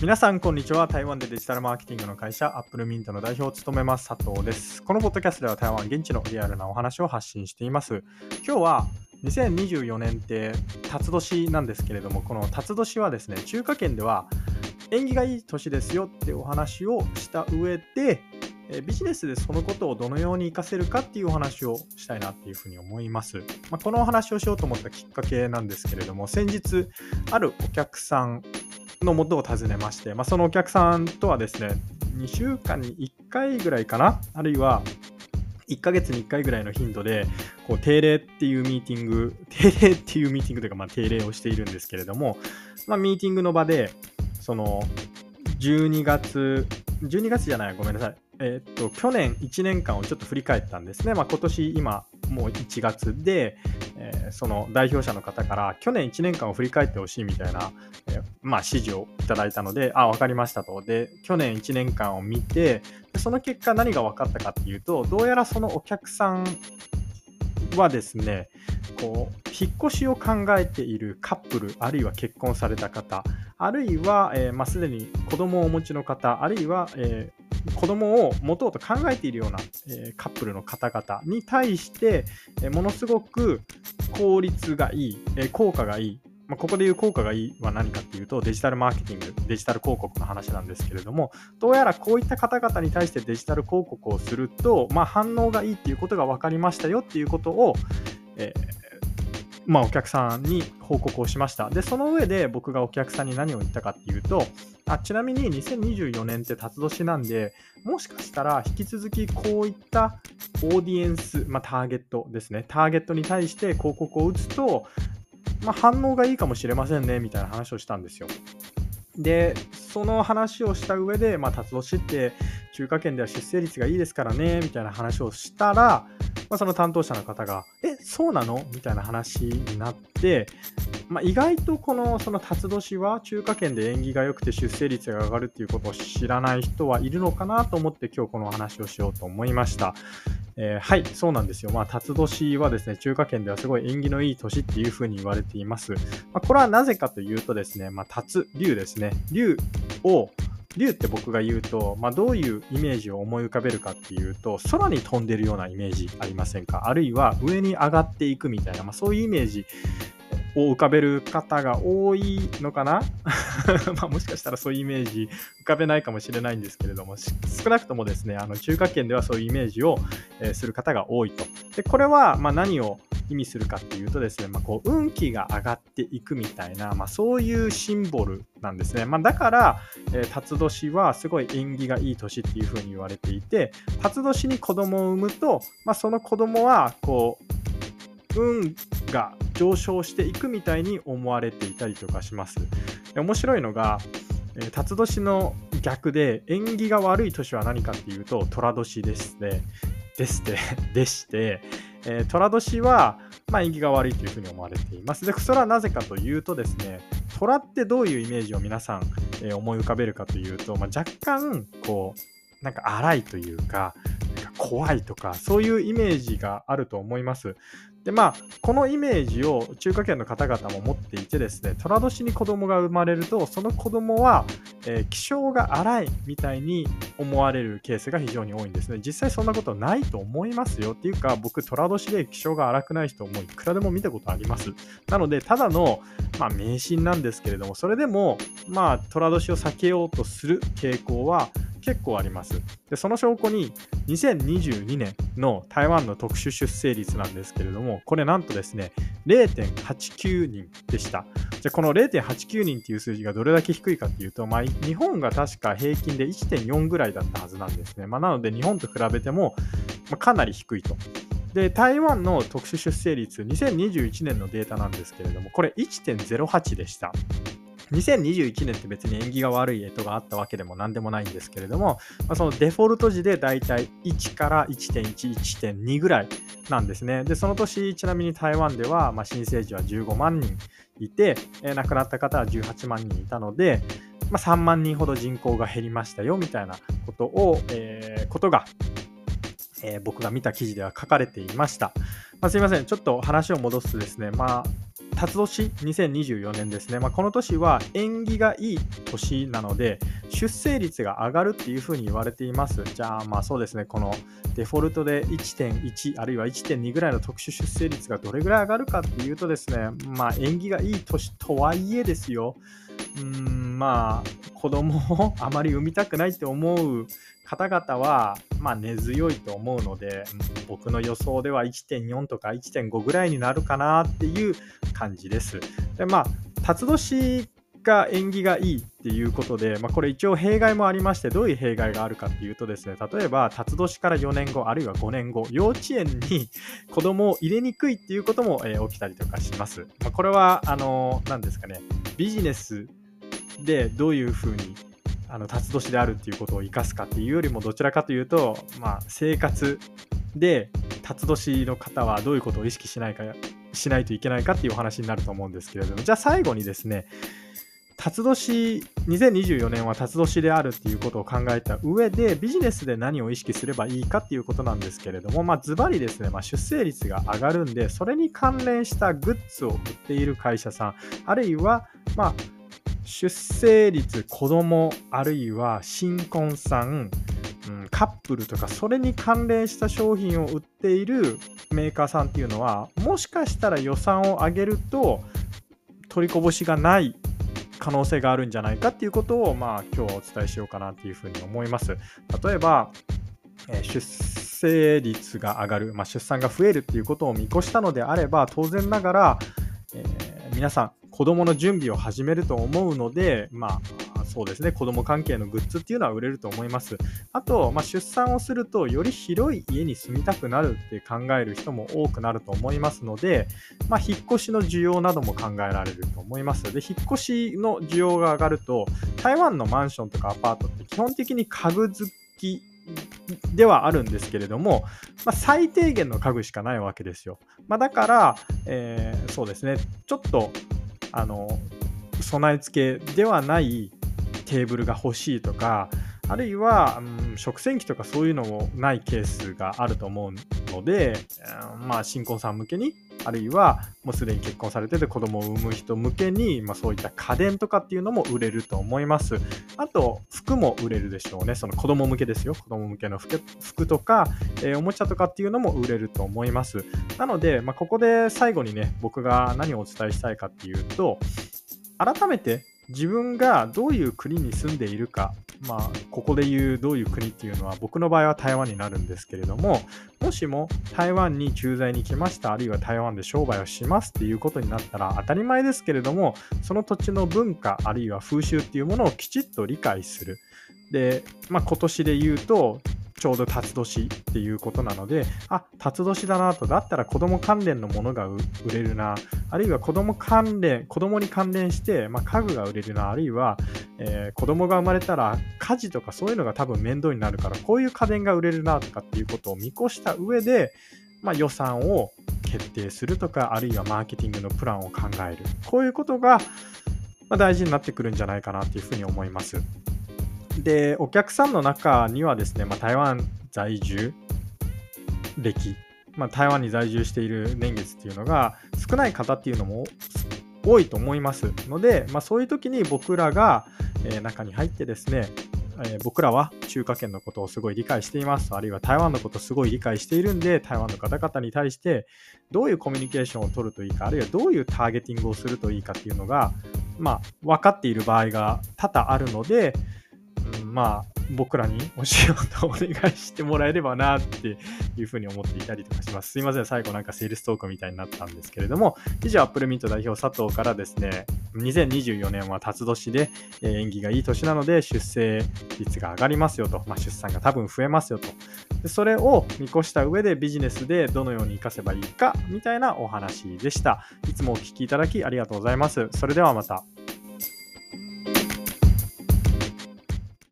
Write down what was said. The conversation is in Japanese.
皆さん、こんにちは。台湾でデジタルマーケティングの会社、アップルミントの代表を務めます、佐藤です。このポッドキャストでは台湾現地のリアルなお話を発信しています。今日は2024年って辰年なんですけれども、この辰年はですね、中華圏では縁起がいい年ですよってお話をした上で、ビジネスでそのことをどのように活かせるかっていうお話をしたいなっていうふうに思います。まあ、このお話をしようと思ったきっかけなんですけれども、先日、あるお客さんのもとを訪ねまして、まあ、そのお客さんとはですね、2週間に1回ぐらいかな、あるいは1ヶ月に1回ぐらいの頻度で、こう定例っていうミーティング、定例っていうミーティングというか、まあ、定例をしているんですけれども、まあ、ミーティングの場で、その、12月、12月じゃない、ごめんなさい。えー、っと、去年1年間をちょっと振り返ったんですね。まあ、今年今、もう1月で、えー、その代表者の方から去年1年間を振り返ってほしいみたいな、えー、まあ、指示をいただいたので、あ、分かりましたと。で、去年1年間を見て、その結果何が分かったかっていうと、どうやらそのお客さんはですね、こう、引っ越しを考えているカップル、あるいは結婚された方、あるいは、えー、まあ、すでに子供をお持ちの方、あるいは、えー、子供を持とうと考えているような、え、カップルの方々に対して、えものすごく効率がいい、え効果がいい、まあ、ここでいう効果がいいは何かっていうとデジタルマーケティング、デジタル広告の話なんですけれども、どうやらこういった方々に対してデジタル広告をすると、まあ、反応がいいっていうことが分かりましたよっていうことを、えーまあ、お客さんに報告をしました。で、その上で僕がお客さんに何を言ったかっていうと、あちなみに2024年って辰年なんで、もしかしたら引き続きこういったオーディエンス、まあ、ターゲットですね、ターゲットに対して広告を打つと、まあ、反応がいいかもしれませんねみたいな話をしたんですよ。で、その話をした上で、まあ、辰年って中華圏では出生率がいいですからねみたいな話をしたら、まあ、その担当者の方が、え、そうなの？みたいな話になって、まあ、意外とこのその辰年は中華圏で縁起が良くて出生率が上がるっていうことを知らない人はいるのかなと思って今日この話をしようと思いました。えー、はい、そうなんですよ。まあ、辰年はですね、中華圏ではすごい縁起のいい年っていうふうに言われています。まあ、これはなぜかというとですね、まあ、辰、竜ですね。竜を竜って僕が言うと、まあ、どういうイメージを思い浮かべるかっていうと、空に飛んでるようなイメージありませんか？あるいは上に上がっていくみたいな、まあ、そういうイメージを浮かべる方が多いのかな？まあもしかしたらそういうイメージ浮かべないかもしれないんですけれども、少なくともですね、あの中華圏ではそういうイメージを、え、する方が多いと。で、これはま何を意味するかっていうとですね、まあ、こう運気が上がっていくみたいな、まあ、そういうシンボルなんですね。まあ、だから、えー、辰年はすごい縁起がいい年っていうふうに言われていて、辰年に子供を産むと、まあ、その子供はこう運が上昇していくみたいに思われていたりとかします。面白いのが、えー、辰年の逆で縁起が悪い年は何かっていうと寅年ですね。ですてでして、えー、寅年は、まあ、縁起が悪いというふうに思われています。で、それはなぜかというとですね、虎ってどういうイメージを皆さん、えー、思い浮かべるかというと、まあ、若干、こう、なんか荒いというか、なんか怖いとか、そういうイメージがあると思います。でまあ、このイメージを中華圏の方々も持っていてですね、寅年に子供が生まれると、その子供は、えー、気性が荒いみたいに思われるケースが非常に多いんですね。実際そんなことないと思いますよ。っていうか、僕、寅年で気性が荒くない人もいくらでも見たことあります。なので、ただの、まあ、迷信なんですけれども、それでも、まあ、寅年を避けようとする傾向は、結構あります。で、その証拠に2022年の台湾の特殊出生率なんですけれども、これなんとですね、0.89人でした。じゃこの0.89人っていう数字がどれだけ低いかっていうと、まあ、日本が確か平均で1.4ぐらいだったはずなんですね。まあ、なので日本と比べても、ま、かなり低いと。で、台湾の特殊出生率、2021年のデータなんですけれども、これ1.08でした。2021年って別に縁起が悪い干支があったわけでも何でもないんですけれども、まあ、そのデフォルト時でだいたい1から1.1、1.2ぐらいなんですね。で、その年、ちなみに台湾では、まあ、新生児は15万人いて、えー、亡くなった方は18万人いたので、まあ、3万人ほど人口が減りましたよみたいなことを、えー、ことが、えー、僕が見た記事では書かれていました。まあ、すいません、ちょっと話を戻すとですね、まあ、辰年2024年ですね、まあ、この年は縁起がいい年なので出生率が上がるっていうふうに言われています。じゃあまあそうですね。このデフォルトで1.1あるいは1.2ぐらいの特殊出生率がどれぐらい上がるかっていうとですねまあ縁起がいい年とはいえですよ。うんまあ子供をあまり産みたくないって思う方々は、まあ、根強いと思うので、僕の予想では1.4とか1.5ぐらいになるかなっていう感じです。でまあ、辰年が縁起がいいっていうことで、まあ、これ一応弊害もありまして、どういう弊害があるかっていうとですね、例えば、辰年から4年後、あるいは5年後、幼稚園に子供を入れにくいっていうことも、えー、起きたりとかします。まあ、これは、あのー、ですかね、ビジネスでどういうふうにあの辰年であるっていうことを生かすかっていうよりもどちらかというと、まあ、生活で辰年の方はどういうことを意識しないかしないといけないかっていうお話になると思うんですけれどもじゃあ最後にですね辰年2024年は辰年であるっていうことを考えた上でビジネスで何を意識すればいいかっていうことなんですけれどもまあズバリですね、まあ、出生率が上がるんでそれに関連したグッズを売っている会社さんあるいはまあ出生率、子供、あるいは新婚さん、うん、カップルとか、それに関連した商品を売っているメーカーさんっていうのは、もしかしたら予算を上げると、取りこぼしがない可能性があるんじゃないかっていうことを、まあ、今日はお伝えしようかなっていうふうに思います。例えば、え出生率が上がる、まあ、出産が増えるっていうことを見越したのであれば、当然ながら、えー、皆さん、子供の準備を始めると思うので、まあ、そうですね、子供関係のグッズっていうのは売れると思います。あと、まあ、出産をすると、より広い家に住みたくなるって考える人も多くなると思いますので、まあ、引っ越しの需要なども考えられると思います。で、引っ越しの需要が上がると、台湾のマンションとかアパートって基本的に家具付きではあるんですけれども、まあ、最低限の家具しかないわけですよ。まあ、だから、えー、そうですね、ちょっとあの備え付けではないテーブルが欲しいとかあるいは、うん、食洗機とかそういうのもないケースがあると思うので、うん、まあ新婚さん向けにあるいはもうすでに結婚されてて子供を産む人向けに、まあ、そういった家電とかっていうのも売れると思います。あと服も売れるでしょうね。その子供向けですよ。子供向けの服服とか、えー、おもちゃとかっていうのも売れると思います。なので、まあ、ここで最後にね、僕が何をお伝えしたいかっていうと、改めて自分がどういう国に住んでいるかまあ、ここで言うどういう国っていうのは僕の場合は台湾になるんですけれどももしも台湾に駐在に来ましたあるいは台湾で商売をしますっていうことになったら当たり前ですけれどもその土地の文化あるいは風習っていうものをきちっと理解する。で、まあ、今年で言うとちょうど辰年っていうことなので、あ、辰年だなと、だったら子供関連のものが売れるな、あるいは子供関連、子供に関連して、まあ、家具が売れるな、あるいは、えー、子供が生まれたら家事とかそういうのが多分面倒になるから、こういう家電が売れるなとかっていうことを見越した上で、まあ、予算を決定するとか、あるいはマーケティングのプランを考える。こういうことが、ま大事になってくるんじゃないかなっていうふうに思います。で、お客さんの中にはですね、まあ、台湾在住歴、まあ、台湾に在住している年月っていうのが少ない方っていうのも多いと思いますので、まあ、そういう時に僕らが、え、中に入ってですね、え、僕らは中華圏のことをすごい理解しています。あるいは台湾のことをすごい理解しているんで、台湾の方々に対してどういうコミュニケーションを取るといいか、あるいはどういうターゲティングをするといいかっていうのが、まあ、分かっている場合が多々あるので、まあ、僕らにお仕事をお願いしてもらえればなっていうふうに思っていたりとかします。すいません、最後なんかセールストークみたいになったんですけれども、以上、アップルミント代表佐藤からですね、2024年は辰年で、え縁起がいい年なので出生率が上がりますよと、まあ、出産が多分増えますよとで。それを見越した上でビジネスでどのように活かせばいいかみたいなお話でした。いつもお聴きいただきありがとうございます。それではまた。